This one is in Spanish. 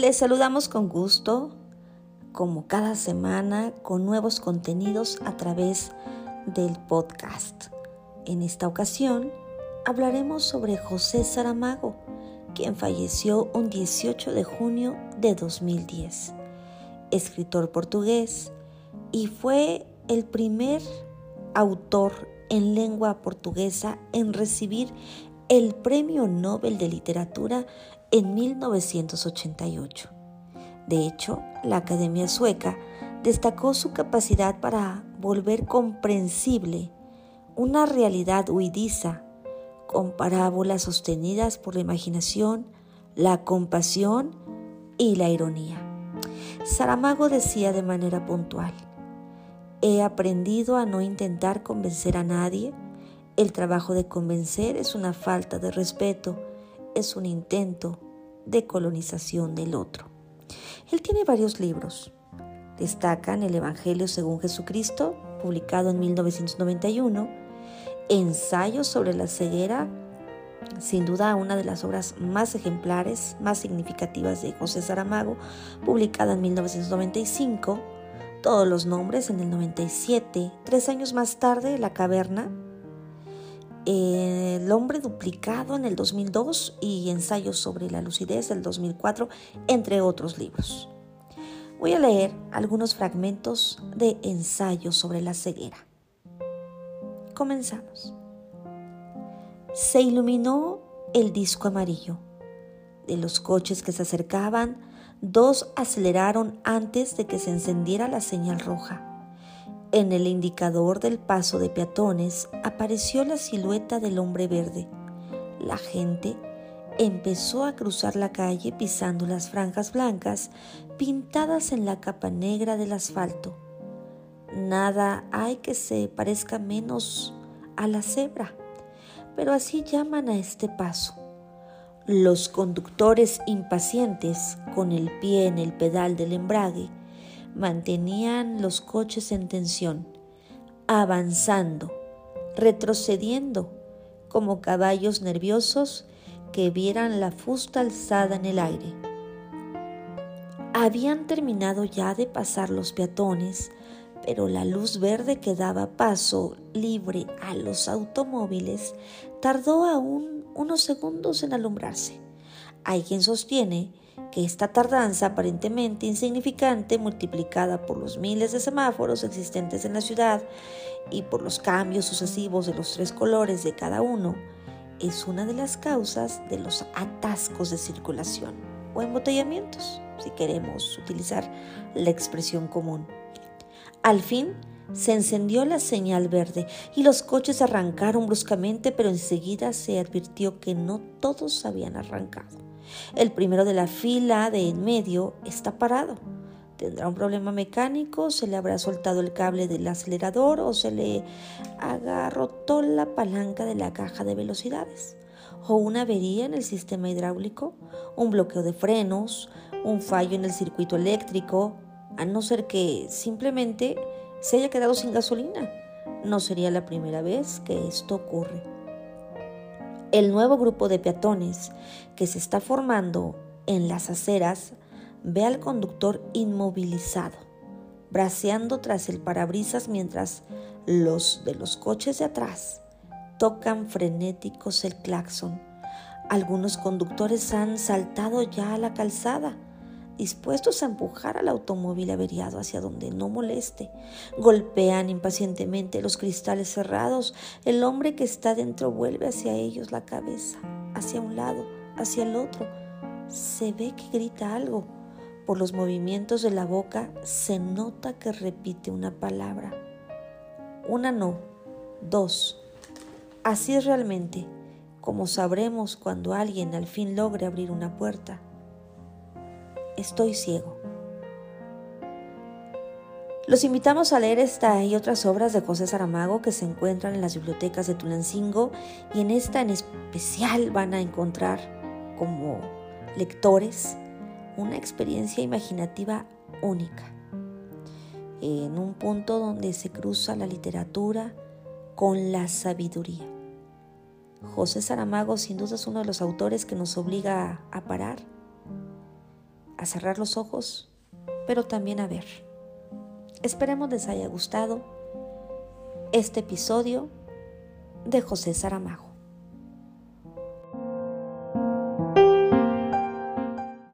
Les saludamos con gusto, como cada semana, con nuevos contenidos a través del podcast. En esta ocasión hablaremos sobre José Saramago, quien falleció un 18 de junio de 2010, escritor portugués, y fue el primer autor en lengua portuguesa en recibir el Premio Nobel de Literatura en 1988. De hecho, la Academia Sueca destacó su capacidad para volver comprensible una realidad huidiza con parábolas sostenidas por la imaginación, la compasión y la ironía. Saramago decía de manera puntual, He aprendido a no intentar convencer a nadie. El trabajo de convencer es una falta de respeto, es un intento de colonización del otro. Él tiene varios libros. Destacan El Evangelio según Jesucristo, publicado en 1991, Ensayos sobre la ceguera, sin duda una de las obras más ejemplares, más significativas de José Saramago, publicada en 1995, todos los nombres en el 97, tres años más tarde La Caverna, El hombre duplicado en el 2002 y Ensayos sobre la lucidez del 2004, entre otros libros. Voy a leer algunos fragmentos de Ensayos sobre la ceguera. Comenzamos. Se iluminó el disco amarillo. De los coches que se acercaban, dos aceleraron antes de que se encendiera la señal roja. En el indicador del paso de peatones apareció la silueta del hombre verde. La gente empezó a cruzar la calle pisando las franjas blancas pintadas en la capa negra del asfalto. Nada hay que se parezca menos a la cebra, pero así llaman a este paso. Los conductores impacientes, con el pie en el pedal del embrague, mantenían los coches en tensión, avanzando, retrocediendo, como caballos nerviosos que vieran la fusta alzada en el aire. Habían terminado ya de pasar los peatones, pero la luz verde que daba paso libre a los automóviles tardó aún unos segundos en alumbrarse. Hay quien sostiene que esta tardanza aparentemente insignificante multiplicada por los miles de semáforos existentes en la ciudad y por los cambios sucesivos de los tres colores de cada uno es una de las causas de los atascos de circulación o embotellamientos, si queremos utilizar la expresión común. Al fin, se encendió la señal verde y los coches arrancaron bruscamente, pero enseguida se advirtió que no todos habían arrancado. El primero de la fila de en medio está parado. Tendrá un problema mecánico, se le habrá soltado el cable del acelerador o se le agarrotó la palanca de la caja de velocidades. O una avería en el sistema hidráulico, un bloqueo de frenos, un fallo en el circuito eléctrico, a no ser que simplemente se haya quedado sin gasolina. No sería la primera vez que esto ocurre. El nuevo grupo de peatones que se está formando en las aceras ve al conductor inmovilizado, braceando tras el parabrisas mientras los de los coches de atrás tocan frenéticos el claxon. Algunos conductores han saltado ya a la calzada dispuestos a empujar al automóvil averiado hacia donde no moleste. Golpean impacientemente los cristales cerrados. El hombre que está dentro vuelve hacia ellos la cabeza, hacia un lado, hacia el otro. Se ve que grita algo. Por los movimientos de la boca se nota que repite una palabra. Una no, dos. Así es realmente como sabremos cuando alguien al fin logre abrir una puerta Estoy ciego. Los invitamos a leer esta y otras obras de José Saramago que se encuentran en las bibliotecas de Tulancingo y en esta en especial van a encontrar como lectores una experiencia imaginativa única, en un punto donde se cruza la literatura con la sabiduría. José Saramago sin duda es uno de los autores que nos obliga a parar a cerrar los ojos, pero también a ver. Esperemos les haya gustado este episodio de José Saramago.